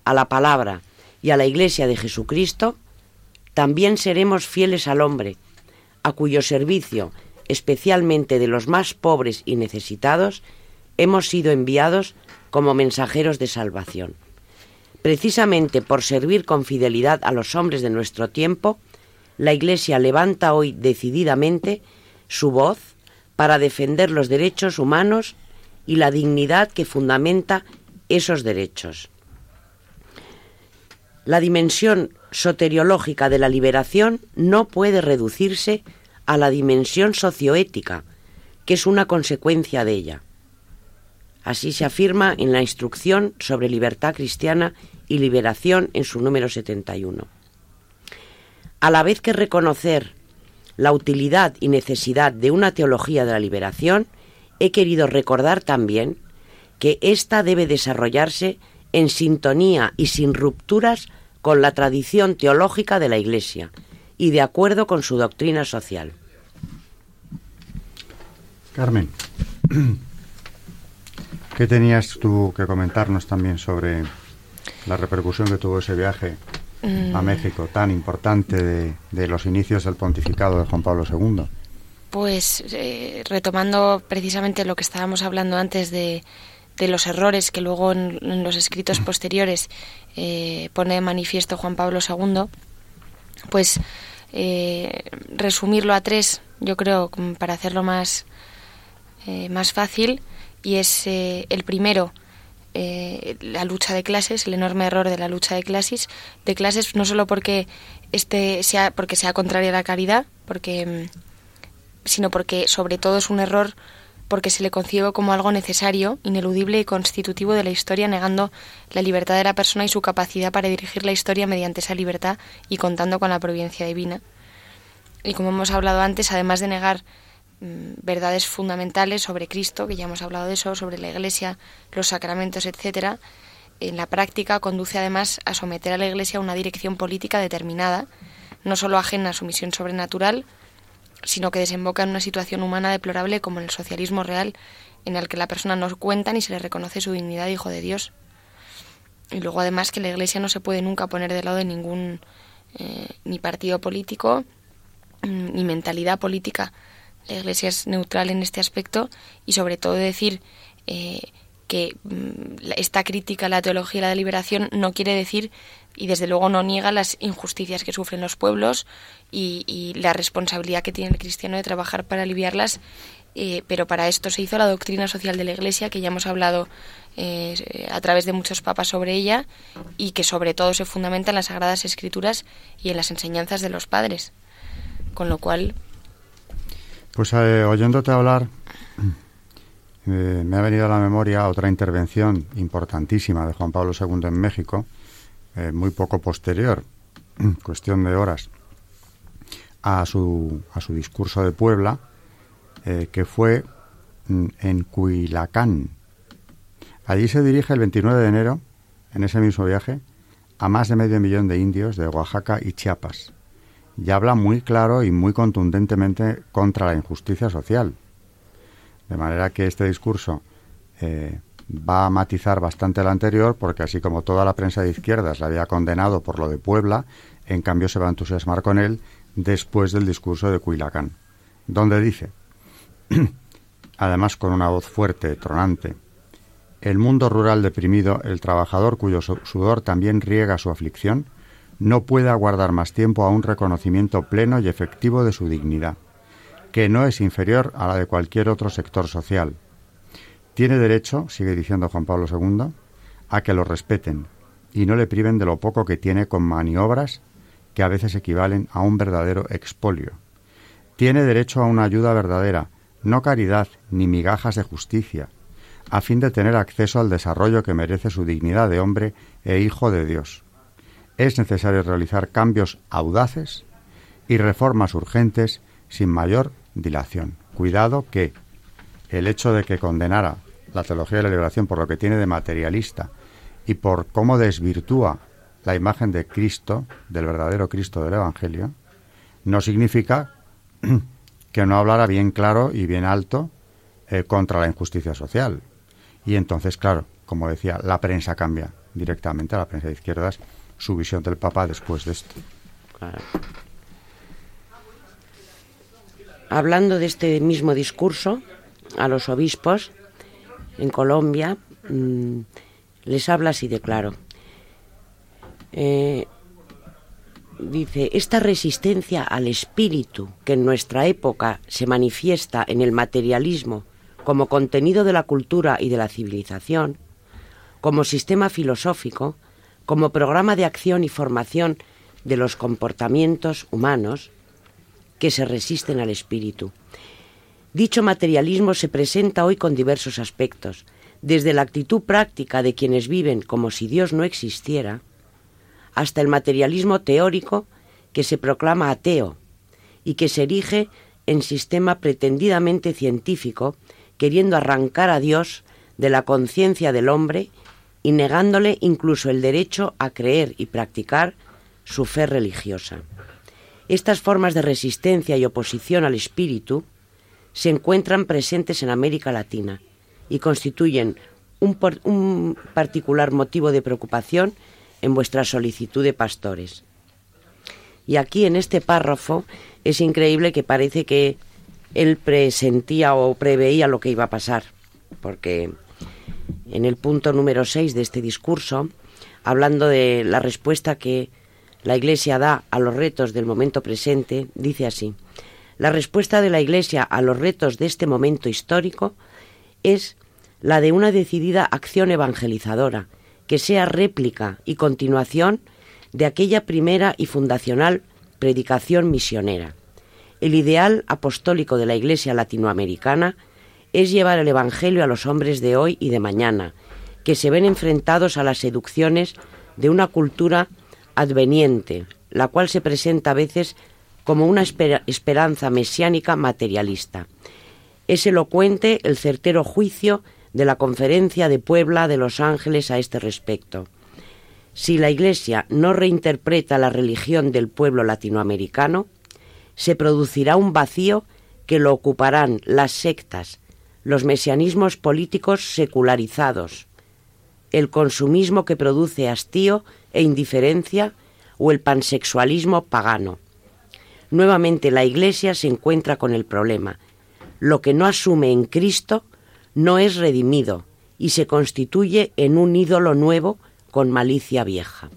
a la palabra y a la Iglesia de Jesucristo, también seremos fieles al hombre, a cuyo servicio, especialmente de los más pobres y necesitados, hemos sido enviados como mensajeros de salvación. Precisamente por servir con fidelidad a los hombres de nuestro tiempo, la Iglesia levanta hoy decididamente su voz para defender los derechos humanos y la dignidad que fundamenta esos derechos. La dimensión soteriológica de la liberación no puede reducirse a la dimensión socioética, que es una consecuencia de ella. Así se afirma en la instrucción sobre libertad cristiana y liberación en su número 71. A la vez que reconocer la utilidad y necesidad de una teología de la liberación, he querido recordar también que ésta debe desarrollarse en sintonía y sin rupturas con la tradición teológica de la Iglesia y de acuerdo con su doctrina social. Carmen, ¿qué tenías tú que comentarnos también sobre la repercusión que tuvo ese viaje a mm. México tan importante de, los inicios del pontificado de Juan Pablo II? Pues eh, retomando precisamente lo que estábamos hablando antes de, los errores que luego en, los escritos posteriores eh, pone de manifiesto Juan Pablo II, pues eh, resumirlo a tres, yo creo, para hacerlo más, más fácil, y es el primero, eh, la lucha de clases, el enorme error de la lucha de clases, de clases no solo porque este sea porque sea contraria a la caridad, porque mm, sino porque sobre todo es un error porque se le concibe como algo necesario, ineludible y constitutivo de la historia, negando la libertad de la persona y su capacidad para dirigir la historia mediante esa libertad y contando con la providencia divina. Y como hemos hablado antes, además de negar Mm, verdades fundamentales sobre Cristo, que ya hemos hablado de eso, sobre la Iglesia, los sacramentos, etcétera, en la práctica conduce además a someter a la Iglesia a una dirección política determinada, no solo ajena a su misión sobrenatural, sino que desemboca en una situación humana deplorable como el socialismo real, en el que la persona no cuenta ni se le reconoce su dignidad de hijo de Dios. Y luego además que la Iglesia no se puede nunca poner de lado de ningún eh, ni partido político mm, ni mentalidad política la Iglesia es neutral en este aspecto y sobre todo decir eh, que mm, esta crítica a la teología y la liberación no quiere decir y desde luego no niega las injusticias que sufren los pueblos y, la responsabilidad que tiene el cristiano de trabajar para aliviarlas, eh, pero para esto se hizo la doctrina social de la Iglesia, que ya hemos hablado eh, a través de muchos papas sobre ella y que sobre todo se fundamenta en las Sagradas Escrituras y en las enseñanzas de los padres. Con lo cual, pues eh, oyéndote hablar, me ha venido a la memoria otra intervención importantísima de Juan Pablo II en México, eh, muy poco posterior, [CLEARS THROAT] cuestión de horas, a su, a su discurso de Puebla, que fue mm, en Cuilacán. Allí se dirige el 29 de enero, en ese mismo viaje, a más de medio millón de indios de Oaxaca y Chiapas y habla muy claro y muy contundentemente contra la injusticia social. De manera que este discurso eh, va a matizar bastante el anterior, porque así como toda la prensa de izquierdas la había condenado por lo de Puebla, en cambio se va a entusiasmar con él después del discurso de Cuilacán, donde dice, [CLEARS THROAT] además con una voz fuerte, tronante, el mundo rural deprimido, el trabajador cuyo sudor también riega su aflicción, no puede aguardar más tiempo a un reconocimiento pleno y efectivo de su dignidad, que no es inferior a la de cualquier otro sector social. Tiene derecho, sigue diciendo Juan Pablo II, a que lo respeten y no le priven de lo poco que tiene con maniobras que a veces equivalen a un verdadero expolio. Tiene derecho a una ayuda verdadera, no caridad ni migajas de justicia, a fin de tener acceso al desarrollo que merece su dignidad de hombre e hijo de Dios. Es necesario realizar cambios audaces y reformas urgentes sin mayor dilación. Cuidado que el hecho de que condenara la teología de la liberación por lo que tiene de materialista y por cómo desvirtúa la imagen de Cristo, del verdadero Cristo del Evangelio, no significa [CLEARS THROAT] que no hablara bien claro y bien alto eh, contra la injusticia social. Y entonces, claro, como decía, la prensa cambia directamente, a la prensa de izquierdas, su visión del Papa después de esto. Hablando de este mismo discurso a los obispos en Colombia, mm, les habla así de claro. Eh, dice, esta resistencia al espíritu que en nuestra época se manifiesta en el materialismo como contenido de la cultura y de la civilización, como sistema filosófico, como programa de acción y formación de los comportamientos humanos que se resisten al espíritu. Dicho materialismo se presenta hoy con diversos aspectos, desde la actitud práctica de quienes viven como si Dios no existiera, hasta el materialismo teórico que se proclama ateo y que se erige en sistema pretendidamente científico, queriendo arrancar a Dios de la conciencia del hombre y negándole incluso el derecho a creer y practicar su fe religiosa. Estas formas de resistencia y oposición al espíritu se encuentran presentes en América Latina y constituyen un, un, particular motivo de preocupación en vuestra solicitud de pastores. Y aquí en este párrafo es increíble que parece que él presentía o preveía lo que iba a pasar, porque en el punto número 6 de este discurso, hablando de la respuesta que la Iglesia da a los retos del momento presente, dice así, la respuesta de la Iglesia a los retos de este momento histórico es la de una decidida acción evangelizadora, que sea réplica y continuación de aquella primera y fundacional predicación misionera. El ideal apostólico de la Iglesia latinoamericana es llevar el Evangelio a los hombres de hoy y de mañana, que se ven enfrentados a las seducciones de una cultura adveniente, la cual se presenta a veces como una esperanza mesiánica materialista. Es elocuente el certero juicio de la Conferencia de Puebla de Los Ángeles a este respecto. Si la Iglesia no reinterpreta la religión del pueblo latinoamericano, se producirá un vacío que lo ocuparán las sectas, los mesianismos políticos secularizados, el consumismo que produce hastío e indiferencia o el pansexualismo pagano. Nuevamente la Iglesia se encuentra con el problema. Lo que no asume en Cristo no es redimido y se constituye en un ídolo nuevo con malicia vieja.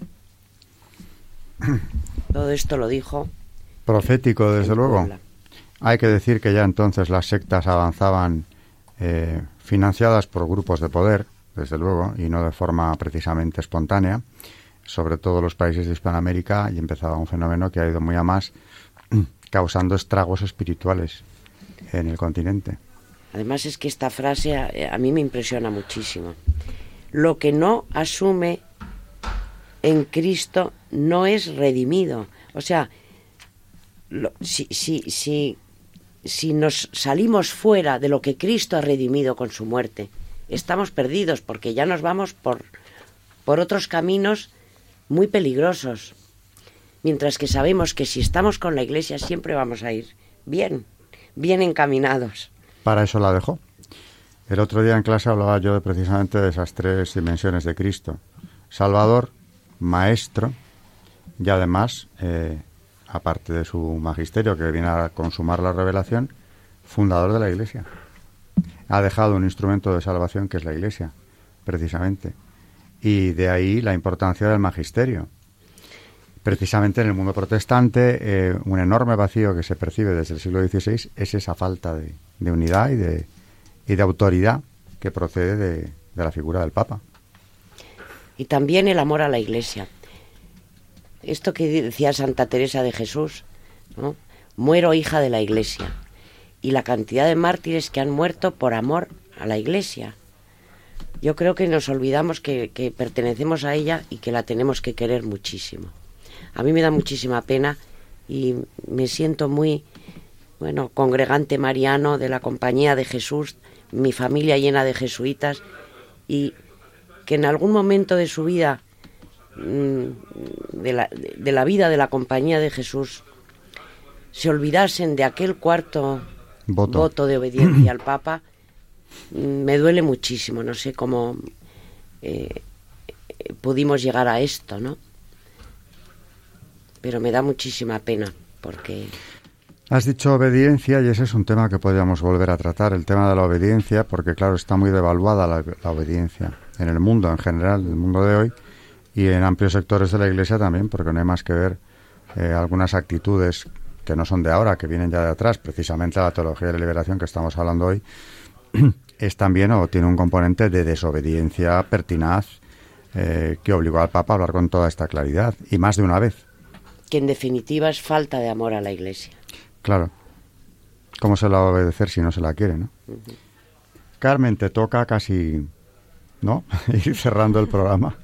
[CLEARS THROAT] Todo esto lo dijo. Profético, desde luego. Hay que decir que ya entonces las sectas avanzaban eh, financiadas por grupos de poder, desde luego, y no de forma precisamente espontánea, sobre todo los países de Hispanoamérica, y empezaba un fenómeno que ha ido muy a más, [CLEARS THROAT] causando estragos espirituales en el continente. Además es que esta frase a, mí me impresiona muchísimo. Lo que no asume en Cristo no es redimido. O sea, si, si, si si nos salimos fuera de lo que Cristo ha redimido con su muerte, estamos perdidos porque ya nos vamos por, por otros caminos muy peligrosos. Mientras que sabemos que si estamos con la Iglesia siempre vamos a ir bien, bien encaminados. Para eso la dejo. El otro día en clase hablaba yo de precisamente de esas tres dimensiones de Cristo. Salvador, Maestro y además eh, aparte de su magisterio que viene a consumar la revelación, fundador de la Iglesia. Ha dejado un instrumento de salvación que es la Iglesia, precisamente. Y de ahí la importancia del magisterio. Precisamente en el mundo protestante, eh, un enorme vacío que se percibe desde el siglo XVI es esa falta de, unidad y de, y de autoridad que procede de, la figura del Papa. Y también el amor a la Iglesia esto que decía Santa Teresa de Jesús, ¿no? muero hija de la Iglesia, y la cantidad de mártires que han muerto por amor a la Iglesia. yo creo que nos olvidamos que pertenecemos a ella y que la tenemos que querer muchísimo. A mí me da muchísima pena y me siento muy, bueno, congregante mariano de la Compañía de Jesús, mi familia llena de jesuitas y que en algún momento de su vida, mm, de la, de la vida de la Compañía de Jesús, se olvidasen de aquel cuarto Voto. voto de obediencia al Papa, mm, me duele muchísimo. No sé cómo eh, pudimos llegar a esto, ¿no? Pero me da muchísima pena porque Has dicho obediencia y ese es un tema que podríamos volver a tratar, el tema de la obediencia, porque claro, está muy devaluada la, obediencia en el mundo en general, en el mundo de hoy, y en amplios sectores de la Iglesia también, porque no hay más que ver eh, algunas actitudes que no son de ahora, que vienen ya de atrás, precisamente la teología de la liberación que estamos hablando hoy, [CLEARS THROAT] es también o tiene un componente de desobediencia pertinaz eh, que obligó al Papa a hablar con toda esta claridad, y más de una vez. Que en definitiva es falta de amor a la Iglesia. Claro. ¿Cómo se la va a obedecer si no se la quiere, no? Carmen, te toca casi, ¿no? [LAUGHS] Ir cerrando el programa,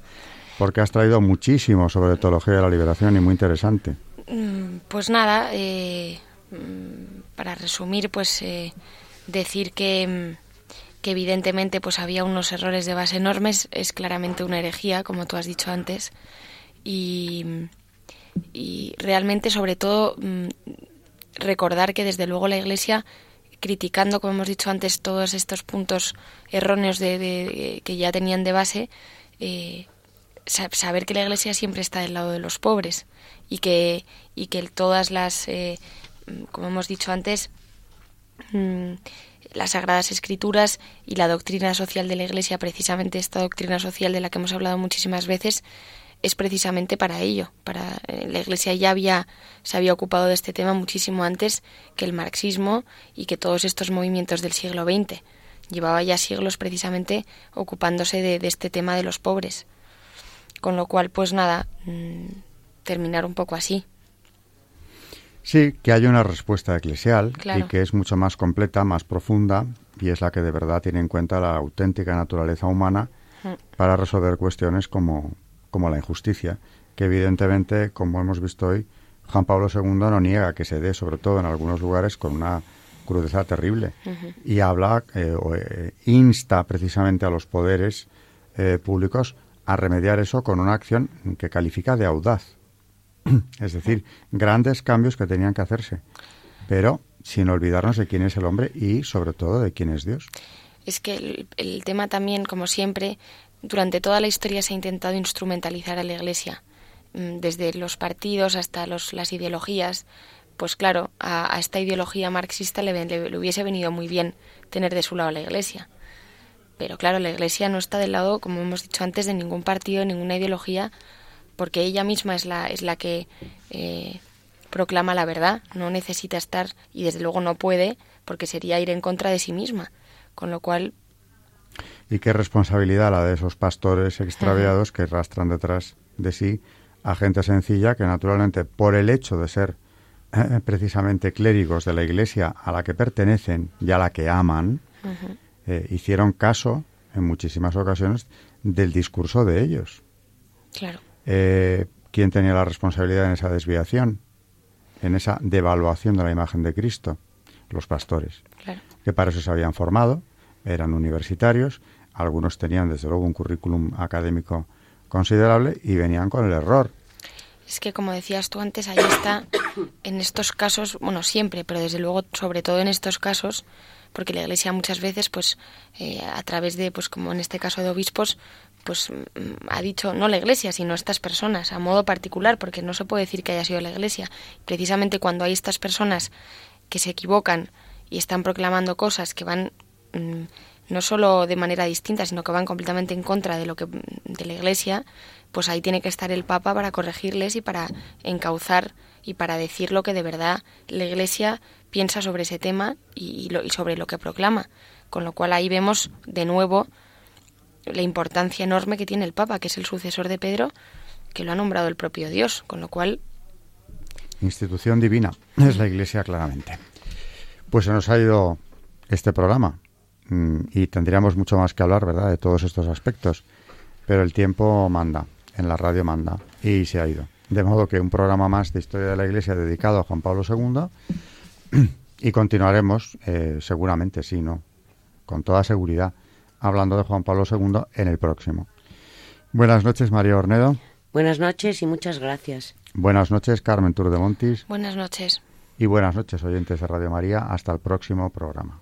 porque has traído muchísimo sobre teología de la liberación y muy interesante. Mm, Pues nada, eh, mm, para resumir, pues eh, decir que, mm, que evidentemente pues había unos errores de base enormes, es claramente una herejía, como tú has dicho antes, y, y realmente sobre todo mm, recordar que desde luego la Iglesia criticando, como hemos dicho antes, todos estos puntos erróneos de, de- que ya tenían de base, eh, sa- saber que la Iglesia siempre está del lado de los pobres y que, y que todas las, eh, mm, como hemos dicho antes, mm, las Sagradas Escrituras y la doctrina social de la Iglesia, precisamente esta doctrina social de la que hemos hablado muchísimas veces, es precisamente para ello. Para eh, la Iglesia ya había se había ocupado de este tema muchísimo antes que el marxismo y que todos estos movimientos del siglo XX. Llevaba ya siglos precisamente ocupándose de, de este tema de los pobres. Con lo cual, pues nada, mm, terminar un poco así. Sí, que hay una respuesta eclesial Claro. y que es mucho más completa, más profunda, y es la que de verdad tiene en cuenta la auténtica naturaleza humana Mm. para resolver cuestiones como, como la injusticia, que evidentemente, como hemos visto hoy, Juan Pablo II no niega que se dé, sobre todo en algunos lugares, con una crudeza terrible. Y habla, eh, o, eh, insta precisamente a los poderes eh, públicos a remediar eso con una acción que califica de audaz. [CLEARS THROAT] es decir, grandes cambios que tenían que hacerse, pero sin olvidarnos de quién es el hombre y sobre todo de quién es Dios. Es que el, el tema también, como siempre, durante toda la historia se ha intentado instrumentalizar a la Iglesia, mm, desde los partidos hasta los, las ideologías. Pues claro, a, esta ideología marxista le, le- hubiese venido muy bien tener de su lado a la Iglesia. Pero claro, la Iglesia no está del lado, como hemos dicho antes, de ningún partido, ninguna ideología, porque ella misma es la, es la que eh, proclama la verdad, no necesita estar, y desde luego no puede, porque sería ir en contra de sí misma. Con lo cual, Y qué responsabilidad la de esos pastores extraviados que arrastran detrás de sí a gente sencilla que naturalmente por el hecho de ser eh, precisamente clérigos de la iglesia a la que pertenecen y a la que aman, eh, hicieron caso en muchísimas ocasiones del discurso de ellos. claro, Eh, ¿Quién tenía la responsabilidad en esa desviación, en esa devaluación de la imagen de Cristo? Los pastores, claro. que para eso se habían formado, eran universitarios, algunos tenían desde luego un currículum académico considerable y venían con el error. Es que, como decías tú antes, ahí está, [COUGHS] en estos casos, bueno, siempre, pero desde luego, sobre todo en estos casos, porque la Iglesia muchas veces, pues, eh, a través de, pues, como en este caso de obispos, pues, mm, ha dicho, no la Iglesia, sino estas personas, a modo particular, porque no se puede decir que haya sido la Iglesia. Precisamente cuando hay estas personas que se equivocan y están proclamando cosas que van mm, no solo de manera distinta, sino que van completamente en contra de lo que de la Iglesia, pues ahí tiene que estar el Papa para corregirles y para encauzar y para decir lo que de verdad la Iglesia piensa sobre ese tema y, lo- y sobre lo que proclama. Con lo cual ahí vemos de nuevo la importancia enorme que tiene el Papa, que es el sucesor de Pedro, que lo ha nombrado el propio Dios. Con lo cual, Institución divina es la Iglesia claramente. Pues se nos ha ido este programa. Mm, y tendríamos mucho más que hablar, ¿verdad?, de todos estos aspectos. Pero el tiempo manda, en la radio manda, y se ha ido. De modo que un programa más de historia de la Iglesia dedicado a Juan Pablo II y continuaremos, eh, seguramente, sí, ¿no? Con toda seguridad, hablando de Juan Pablo II en el próximo. Buenas noches, María Ornedo. Buenas noches y muchas gracias. Buenas noches, Carmen Tour de Montis. Buenas noches. Y buenas noches, oyentes de Radio María. Hasta el próximo programa.